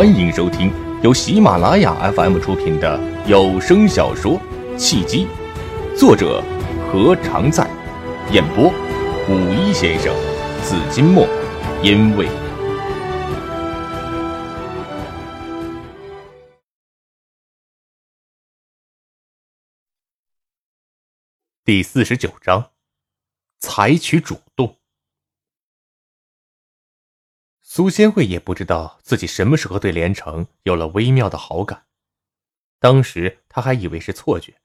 欢迎收听由喜马拉雅 FM 出品的有声小说《契机》，作者何常在，演播五一先生、紫金墨，因为第四十九章，采取主动。苏仙慧也不知道自己什么时候对连城有了微妙的好感，当时他还以为是错觉，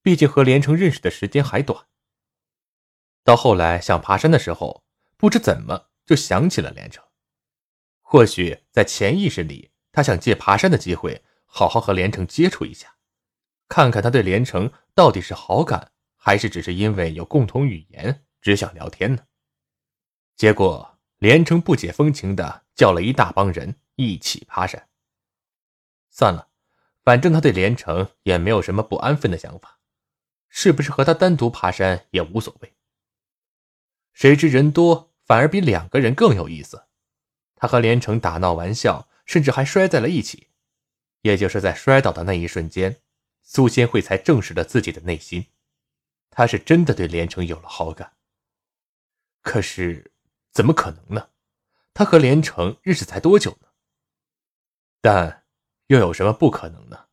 毕竟和连城认识的时间还短。到后来想爬山的时候，不知怎么就想起了连城，或许在潜意识里，他想借爬山的机会好好和连城接触一下，看看他对连城到底是好感，还是只是因为有共同语言只想聊天呢？结果。连城不解风情的叫了一大帮人一起爬山。算了，反正他对连城也没有什么不安分的想法，是不是和他单独爬山也无所谓。谁知人多反而比两个人更有意思。他和连城打闹玩笑，甚至还摔在了一起。也就是在摔倒的那一瞬间，苏仙慧才证实了自己的内心，他是真的对连城有了好感。可是。怎么可能呢？他和连城认识才多久呢？但又有什么不可能呢？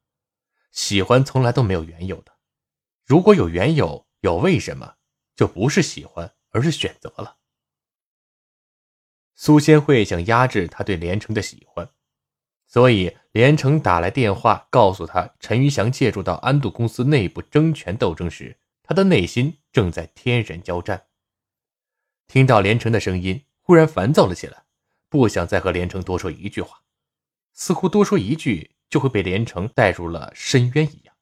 喜欢从来都没有缘由的，如果有缘由，有为什么，就不是喜欢，而是选择了。苏仙慧想压制他对连城的喜欢，所以连城打来电话告诉他，陈玉祥介入到安度公司内部争权斗争时，他的内心正在天人交战。听到连城的声音，忽然烦躁了起来，不想再和连城多说一句话，似乎多说一句就会被连城带入了深渊一样。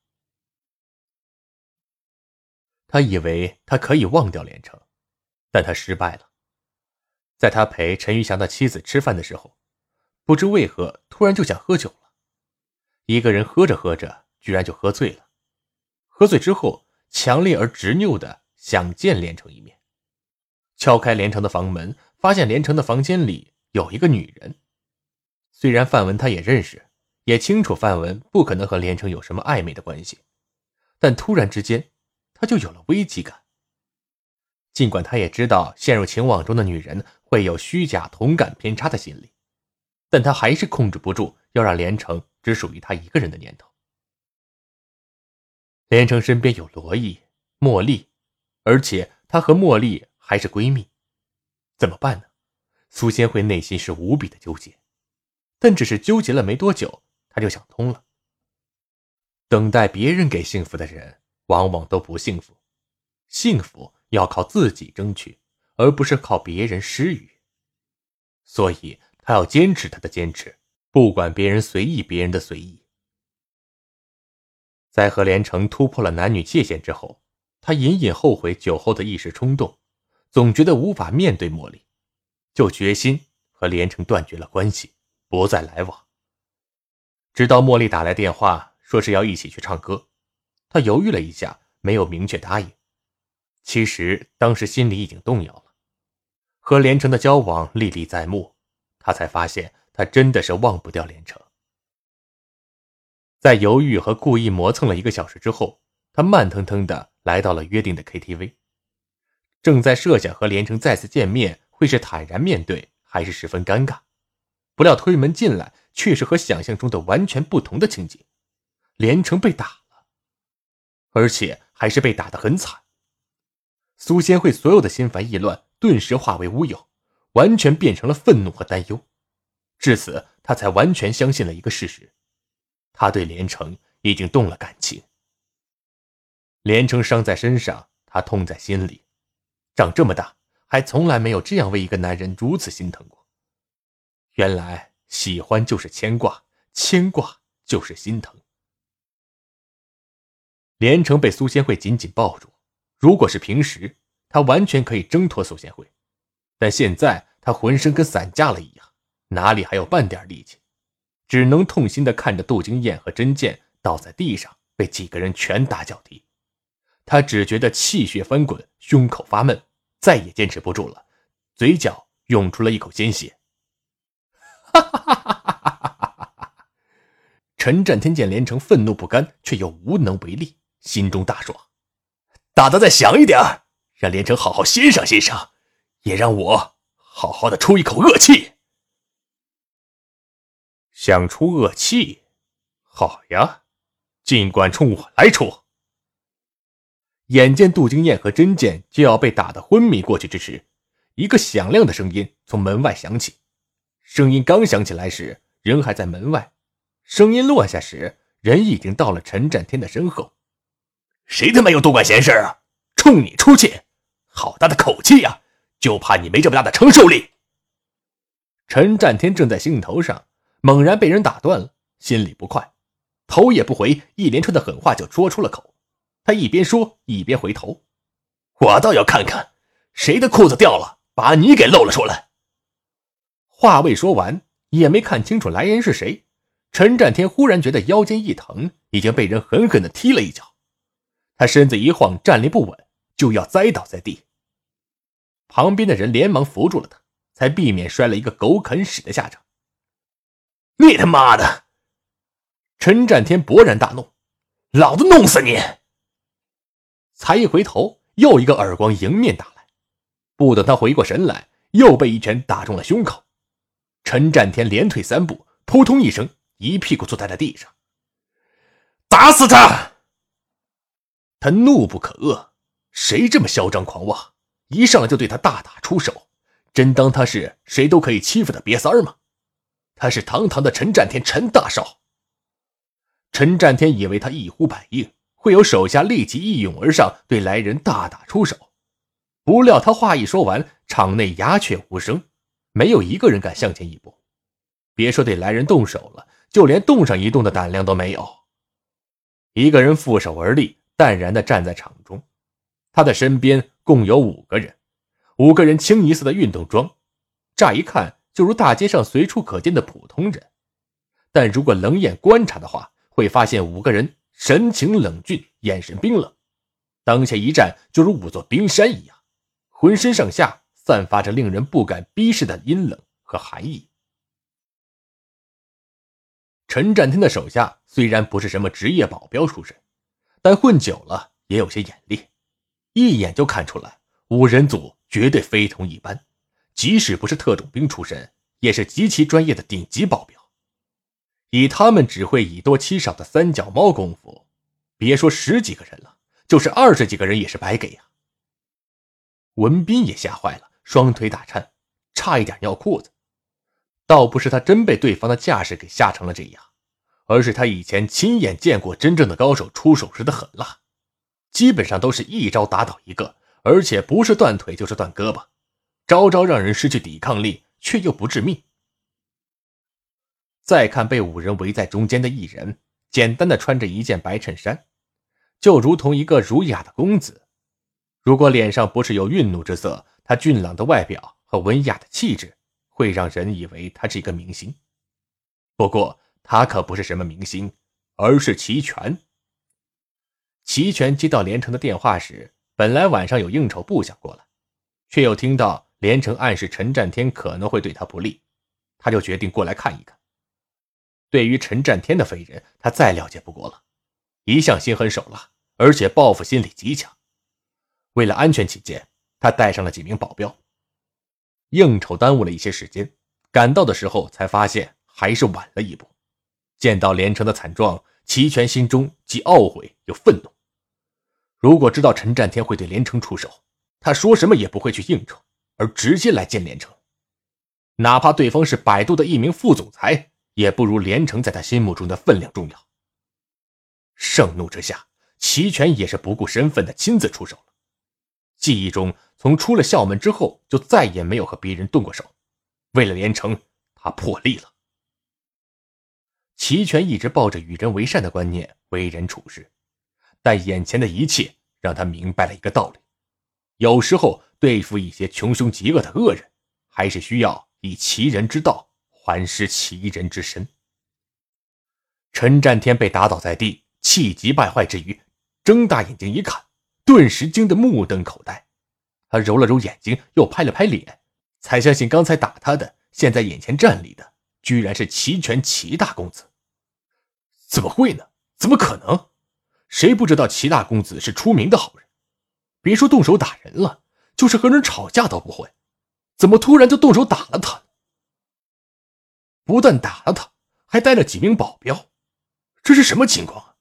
他以为他可以忘掉连城，但他失败了。在他陪陈玉祥的妻子吃饭的时候，不知为何突然就想喝酒了，一个人喝着喝着，居然就喝醉了。喝醉之后，强烈而执拗的想见连城一面。敲开连城的房门，发现连城的房间里有一个女人。虽然范文他也认识，也清楚范文不可能和连城有什么暧昧的关系，但突然之间，他就有了危机感。尽管他也知道陷入情网中的女人会有虚假同感偏差的心理，但他还是控制不住要让连城只属于他一个人的念头。连城身边有罗毅、茉莉，而且他和茉莉。还是闺蜜，怎么办呢？苏仙慧内心是无比的纠结，但只是纠结了没多久，她就想通了。等待别人给幸福的人，往往都不幸福。幸福要靠自己争取，而不是靠别人施予。所以，她要坚持她的坚持，不管别人随意别人的随意。在和连城突破了男女界限之后，他隐隐后悔酒后的一时冲动。总觉得无法面对茉莉，就决心和连城断绝了关系，不再来往。直到茉莉打来电话，说是要一起去唱歌，他犹豫了一下，没有明确答应。其实当时心里已经动摇了，和连城的交往历历在目，他才发现他真的是忘不掉连城。在犹豫和故意磨蹭了一个小时之后，他慢腾腾的来到了约定的 KTV。正在设想和连城再次见面会是坦然面对，还是十分尴尬，不料推门进来却是和想象中的完全不同的情景。连城被打了，而且还是被打得很惨。苏仙慧所有的心烦意乱顿时化为乌有，完全变成了愤怒和担忧。至此，他才完全相信了一个事实：他对连城已经动了感情。连城伤在身上，他痛在心里。长这么大，还从来没有这样为一个男人如此心疼过。原来喜欢就是牵挂，牵挂就是心疼。连城被苏仙慧紧紧抱住，如果是平时，他完全可以挣脱苏仙慧，但现在他浑身跟散架了一样，哪里还有半点力气，只能痛心的看着杜金燕和甄健倒在地上，被几个人拳打脚踢。他只觉得气血翻滚，胸口发闷，再也坚持不住了，嘴角涌出了一口鲜血。哈哈哈哈！陈占天见连城愤怒不甘，却又无能为力，心中大爽。打得再响一点，让连城好好欣赏欣赏，也让我好好的出一口恶气。想出恶气，好呀，尽管冲我来出。眼见杜金燕和真剑就要被打得昏迷过去之时，一个响亮的声音从门外响起。声音刚响起来时，人还在门外；声音落下时，人已经到了陈占天的身后。谁他妈又多管闲事啊？冲你出气，好大的口气呀！就怕你没这么大的承受力。陈占天正在兴头上，猛然被人打断了，心里不快，头也不回，一连串的狠话就说出了口。他一边说一边回头，我倒要看看谁的裤子掉了，把你给露了出来。话未说完，也没看清楚来人是谁，陈占天忽然觉得腰间一疼，已经被人狠狠的踢了一脚。他身子一晃，站立不稳，就要栽倒在地。旁边的人连忙扶住了他，才避免摔了一个狗啃屎的下场。你他妈的！陈占天勃然大怒，老子弄死你！才一回头，又一个耳光迎面打来，不等他回过神来，又被一拳打中了胸口。陈占天连退三步，扑通一声，一屁股坐在了地上。打死他！他怒不可遏，谁这么嚣张狂妄，一上来就对他大打出手？真当他是谁都可以欺负的瘪三儿吗？他是堂堂的陈占天，陈大少。陈占天以为他一呼百应。会有手下立即一涌而上，对来人大打出手。不料他话一说完，场内鸦雀无声，没有一个人敢向前一步。别说对来人动手了，就连动上一动的胆量都没有。一个人负手而立，淡然地站在场中。他的身边共有五个人，五个人清一色的运动装，乍一看就如大街上随处可见的普通人。但如果冷眼观察的话，会发现五个人。神情冷峻，眼神冰冷，当下一站就如五座冰山一样，浑身上下散发着令人不敢逼视的阴冷和寒意。陈占天的手下虽然不是什么职业保镖出身，但混久了也有些眼力，一眼就看出来五人组绝对非同一般，即使不是特种兵出身，也是极其专业的顶级保镖。以他们只会以多欺少的三脚猫功夫，别说十几个人了，就是二十几个人也是白给呀。文斌也吓坏了，双腿打颤，差一点尿裤子。倒不是他真被对方的架势给吓成了这样，而是他以前亲眼见过真正的高手出手时的狠辣，基本上都是一招打倒一个，而且不是断腿就是断胳膊，招招让人失去抵抗力，却又不致命。再看被五人围在中间的一人，简单的穿着一件白衬衫，就如同一个儒雅的公子。如果脸上不是有愠怒之色，他俊朗的外表和文雅的气质，会让人以为他是一个明星。不过他可不是什么明星，而是齐全。齐全接到连城的电话时，本来晚上有应酬不想过来，却又听到连城暗示陈占天可能会对他不利，他就决定过来看一看。对于陈占天的非人，他再了解不过了，一向心狠手辣，而且报复心理极强。为了安全起见，他带上了几名保镖。应酬耽误了一些时间，赶到的时候才发现还是晚了一步。见到连城的惨状，齐全心中既懊悔又愤怒。如果知道陈占天会对连城出手，他说什么也不会去应酬，而直接来见连城，哪怕对方是百度的一名副总裁。也不如连城在他心目中的分量重要。盛怒之下，齐全也是不顾身份的亲自出手了。记忆中，从出了校门之后，就再也没有和别人动过手。为了连城，他破例了。齐全一直抱着与人为善的观念为人处事，但眼前的一切让他明白了一个道理：有时候对付一些穷凶极恶的恶人，还是需要以其人之道。还施其人之身。陈占天被打倒在地，气急败坏之余，睁大眼睛一看，顿时惊得目瞪口呆。他揉了揉眼睛，又拍了拍脸，才相信刚才打他的，现在眼前站立的，居然是齐全齐大公子。怎么会呢？怎么可能？谁不知道齐大公子是出名的好人？别说动手打人了，就是和人吵架都不会。怎么突然就动手打了他？不但打了他，还带了几名保镖，这是什么情况啊？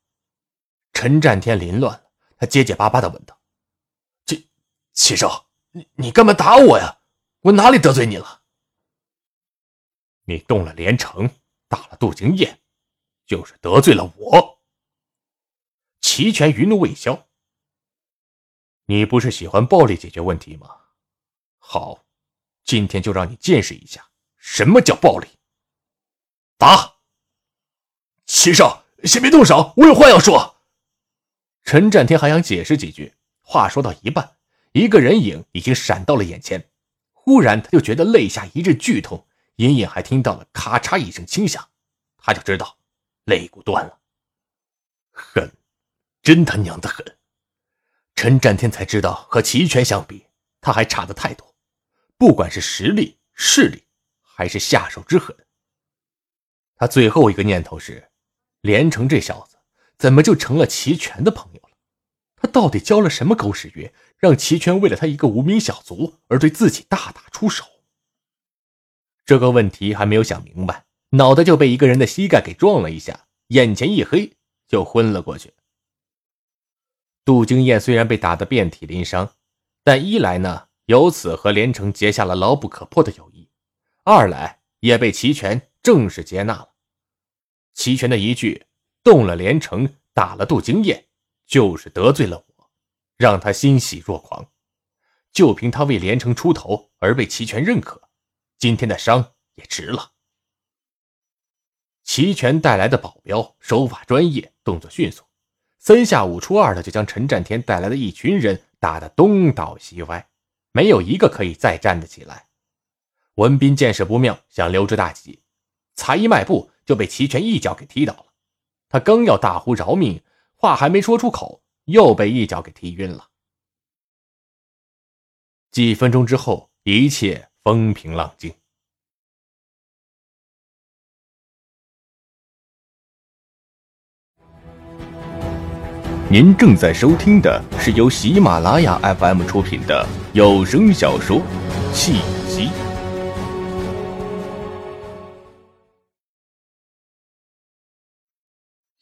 陈占天凌乱了，他结结巴巴的问道：“这齐少，你你干嘛打我呀？我哪里得罪你了？你动了连城，打了杜金燕，就是得罪了我。”齐全余怒未消。你不是喜欢暴力解决问题吗？好，今天就让你见识一下什么叫暴力。打！齐少，先别动手，我有话要说。陈占天还想解释几句，话说到一半，一个人影已经闪到了眼前。忽然，他就觉得肋下一阵剧痛，隐隐还听到了咔嚓一声轻响，他就知道肋骨断了。狠！真他娘的狠！陈占天才知道，和齐全相比，他还差的太多，不管是实力、势力，还是下手之狠。他最后一个念头是：连城这小子怎么就成了齐全的朋友了？他到底交了什么狗屎约，让齐全为了他一个无名小卒而对自己大打出手？这个问题还没有想明白，脑袋就被一个人的膝盖给撞了一下，眼前一黑，就昏了过去。杜经燕虽然被打得遍体鳞伤，但一来呢，由此和连城结下了牢不可破的友谊；二来也被齐全正式接纳了。齐全的一句“动了连城，打了杜经燕”，就是得罪了我，让他欣喜若狂。就凭他为连城出头而被齐全认可，今天的伤也值了。齐全带来的保镖手法专业，动作迅速。三下五除二的就将陈占天带来的一群人打得东倒西歪，没有一个可以再站得起来。文斌见势不妙，想溜之大吉，才一迈步就被齐全一脚给踢倒了。他刚要大呼饶命，话还没说出口，又被一脚给踢晕了。几分钟之后，一切风平浪静。您正在收听的是由喜马拉雅 FM 出品的有声小说《戏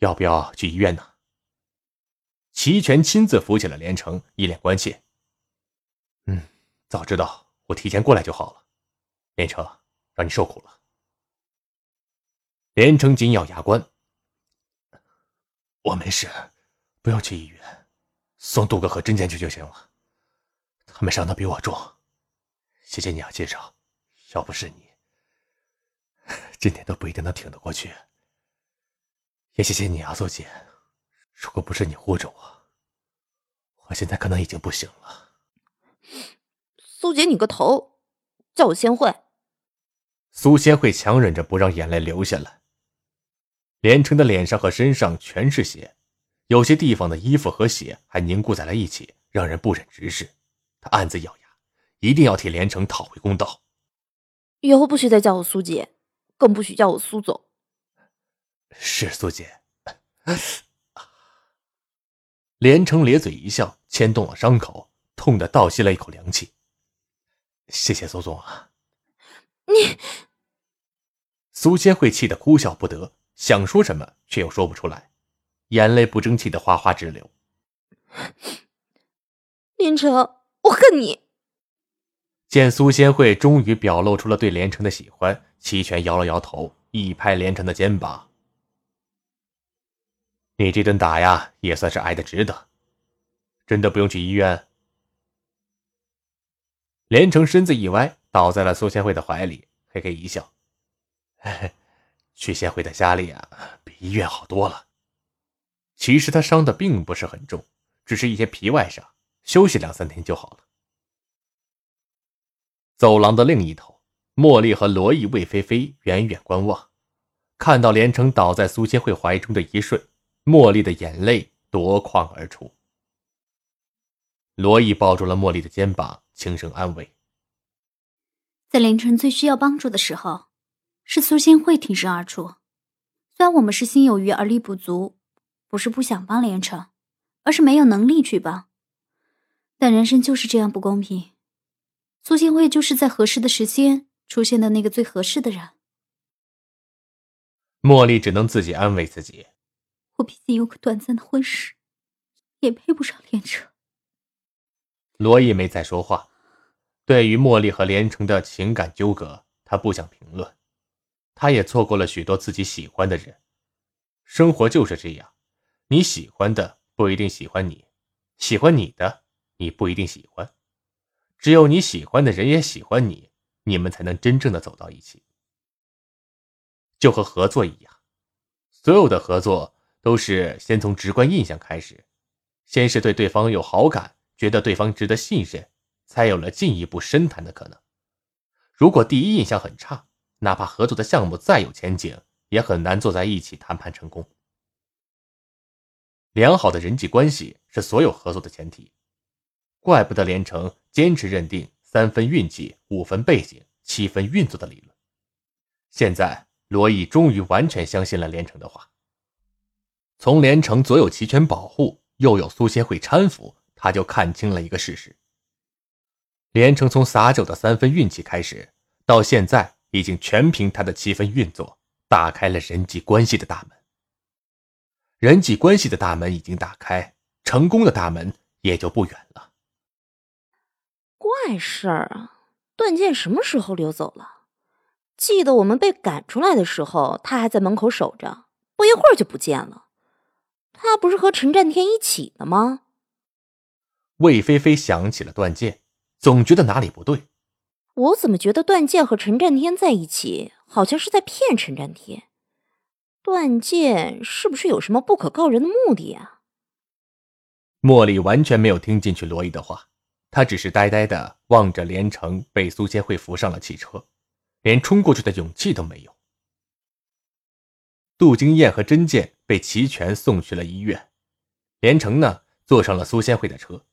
要不要去医院呢？齐全亲自扶起了连城，一脸关切。嗯，早知道我提前过来就好了。连城，让你受苦了。连城紧咬牙关，我没事。不用去医院，送杜哥和真剑去就行了。他们伤的比我重，谢谢你啊，介绍。要不是你，今天都不一定能挺得过去。也谢谢你啊，苏姐。如果不是你护着我，我现在可能已经不行了。苏姐，你个头！叫我仙慧。苏仙慧强忍着不让眼泪流下来。连城的脸上和身上全是血。有些地方的衣服和血还凝固在了一起，让人不忍直视。他暗自咬牙，一定要替连城讨回公道。以后不许再叫我苏姐，更不许叫我苏总。是苏姐。连城咧嘴一笑，牵动了伤口，痛得倒吸了一口凉气。谢谢苏总啊！你……苏仙慧气得哭笑不得，想说什么却又说不出来。眼泪不争气的哗哗直流。连城，我恨你！见苏仙慧终于表露出了对连城的喜欢，齐全摇了摇头，一拍连城的肩膀：“你这顿打呀，也算是挨得值得。真的不用去医院。”连城身子一歪，倒在了苏仙慧的怀里，嘿嘿一笑：“ 去仙慧的家里啊，比医院好多了。”其实他伤的并不是很重，只是一些皮外伤，休息两三天就好了。走廊的另一头，茉莉和罗毅、魏菲菲远远观望，看到连城倒在苏千惠怀中的一瞬，茉莉的眼泪夺眶而出。罗毅抱住了茉莉的肩膀，轻声安慰：“在连城最需要帮助的时候，是苏千惠挺身而出。”虽然我们是心有余而力不足，不是不想帮连城，而是没有能力去帮。但人生就是这样不公平，苏新慧就是在合适的时间出现的那个最合适的人。茉莉只能自己安慰自己：“我毕竟有个短暂的婚事，也配不上连城。”罗毅没再说话。对于茉莉和连城的情感纠葛，他不想评论。他也错过了许多自己喜欢的人。生活就是这样，你喜欢的不一定喜欢你，喜欢你的你不一定喜欢。只有你喜欢的人也喜欢你，你们才能真正的走到一起。就和合作一样，所有的合作都是先从直观印象开始，先是对对方有好感，觉得对方值得信任。才有了进一步深谈的可能。如果第一印象很差，哪怕合作的项目再有前景，也很难坐在一起谈判成功。良好的人际关系是所有合作的前提，怪不得连城坚持认定三分运气、五分背景、七分运作的理论。现在，罗毅终于完全相信了连城的话。从连城左有齐全保护，右有苏协会搀扶，他就看清了一个事实。连城从撒酒的三分运气开始，到现在已经全凭他的七分运作，打开了人际关系的大门。人际关系的大门已经打开，成功的大门也就不远了。怪事儿啊！段剑什么时候溜走了？记得我们被赶出来的时候，他还在门口守着，不一会儿就不见了。他不是和陈占天一起的吗？魏菲菲想起了段剑。总觉得哪里不对，我怎么觉得段剑和陈占天在一起，好像是在骗陈占天？段剑是不是有什么不可告人的目的啊？茉莉完全没有听进去罗伊的话，她只是呆呆的望着连城被苏千惠扶上了汽车，连冲过去的勇气都没有。杜金燕和甄健被齐全送去了医院，连城呢坐上了苏仙慧的车，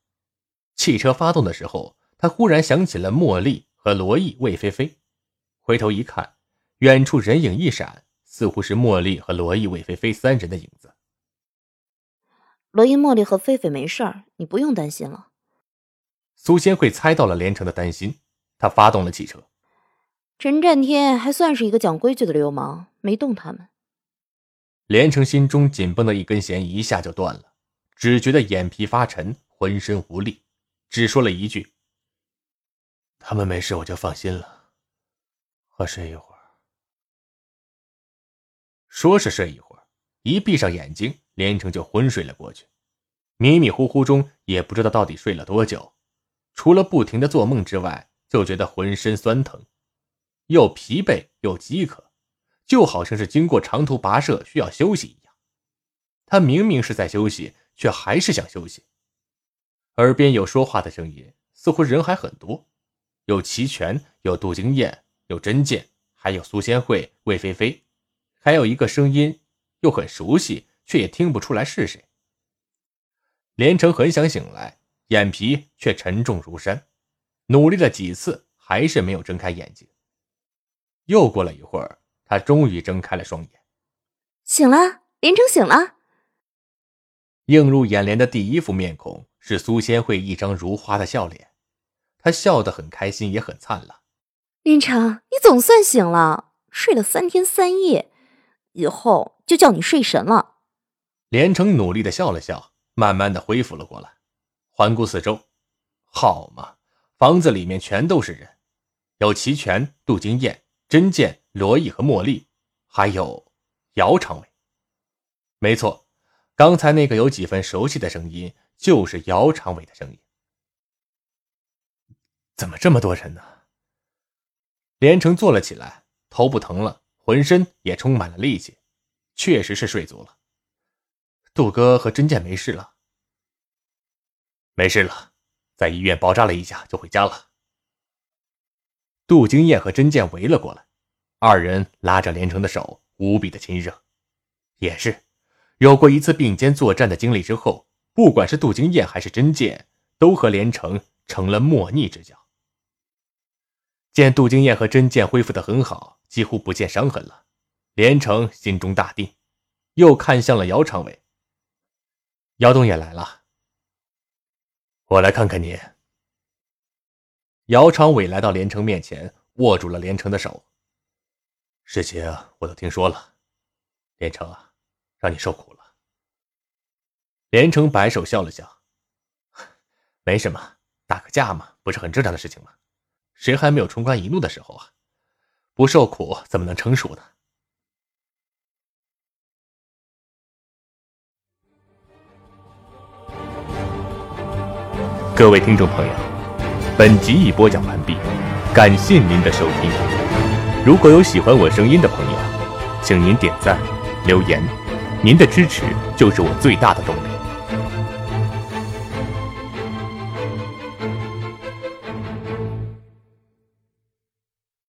汽车发动的时候。他忽然想起了茉莉和罗毅、魏菲菲，回头一看，远处人影一闪，似乎是茉莉和罗毅、魏菲菲三人的影子。罗毅、茉莉和菲菲没事儿，你不用担心了。苏仙慧猜到了连城的担心，他发动了汽车。陈占天还算是一个讲规矩的流氓，没动他们。连城心中紧绷的一根弦一下就断了，只觉得眼皮发沉，浑身无力，只说了一句。他们没事，我就放心了。我睡一会儿。说是睡一会儿，一闭上眼睛，连城就昏睡了过去。迷迷糊糊中，也不知道到底睡了多久，除了不停的做梦之外，就觉得浑身酸疼，又疲惫又饥渴，就好像是经过长途跋涉需要休息一样。他明明是在休息，却还是想休息。耳边有说话的声音，似乎人还很多。有齐全，有杜金燕，有甄健，还有苏仙慧、魏菲菲，还有一个声音又很熟悉，却也听不出来是谁。连城很想醒来，眼皮却沉重如山，努力了几次，还是没有睁开眼睛。又过了一会儿，他终于睁开了双眼，醒了，连城醒了。映入眼帘的第一副面孔是苏仙慧一张如花的笑脸。她笑得很开心，也很灿烂。林城，你总算醒了，睡了三天三夜，以后就叫你睡神了。连城努力的笑了笑，慢慢的恢复了过来，环顾四周，好嘛，房子里面全都是人，有齐全、杜金燕、甄健、罗毅和茉莉，还有姚长伟。没错，刚才那个有几分熟悉的声音，就是姚长伟的声音。怎么这么多人呢？连城坐了起来，头不疼了，浑身也充满了力气，确实是睡足了。杜哥和甄健没事了，没事了，在医院包扎了一下就回家了。杜金燕和甄健围了过来，二人拉着连城的手，无比的亲热。也是，有过一次并肩作战的经历之后，不管是杜金燕还是真剑，都和连城成了莫逆之交。见杜金燕和真剑恢复的很好，几乎不见伤痕了，连城心中大定，又看向了姚长伟。姚东也来了，我来看看你。姚长伟来到连城面前，握住了连城的手。事情我都听说了，连城啊，让你受苦了。连城摆手笑了笑，没什么，打个架嘛，不是很正常的事情吗？谁还没有冲冠一怒的时候啊？不受苦怎么能成熟呢？各位听众朋友，本集已播讲完毕，感谢您的收听。如果有喜欢我声音的朋友，请您点赞、留言，您的支持就是我最大的动力。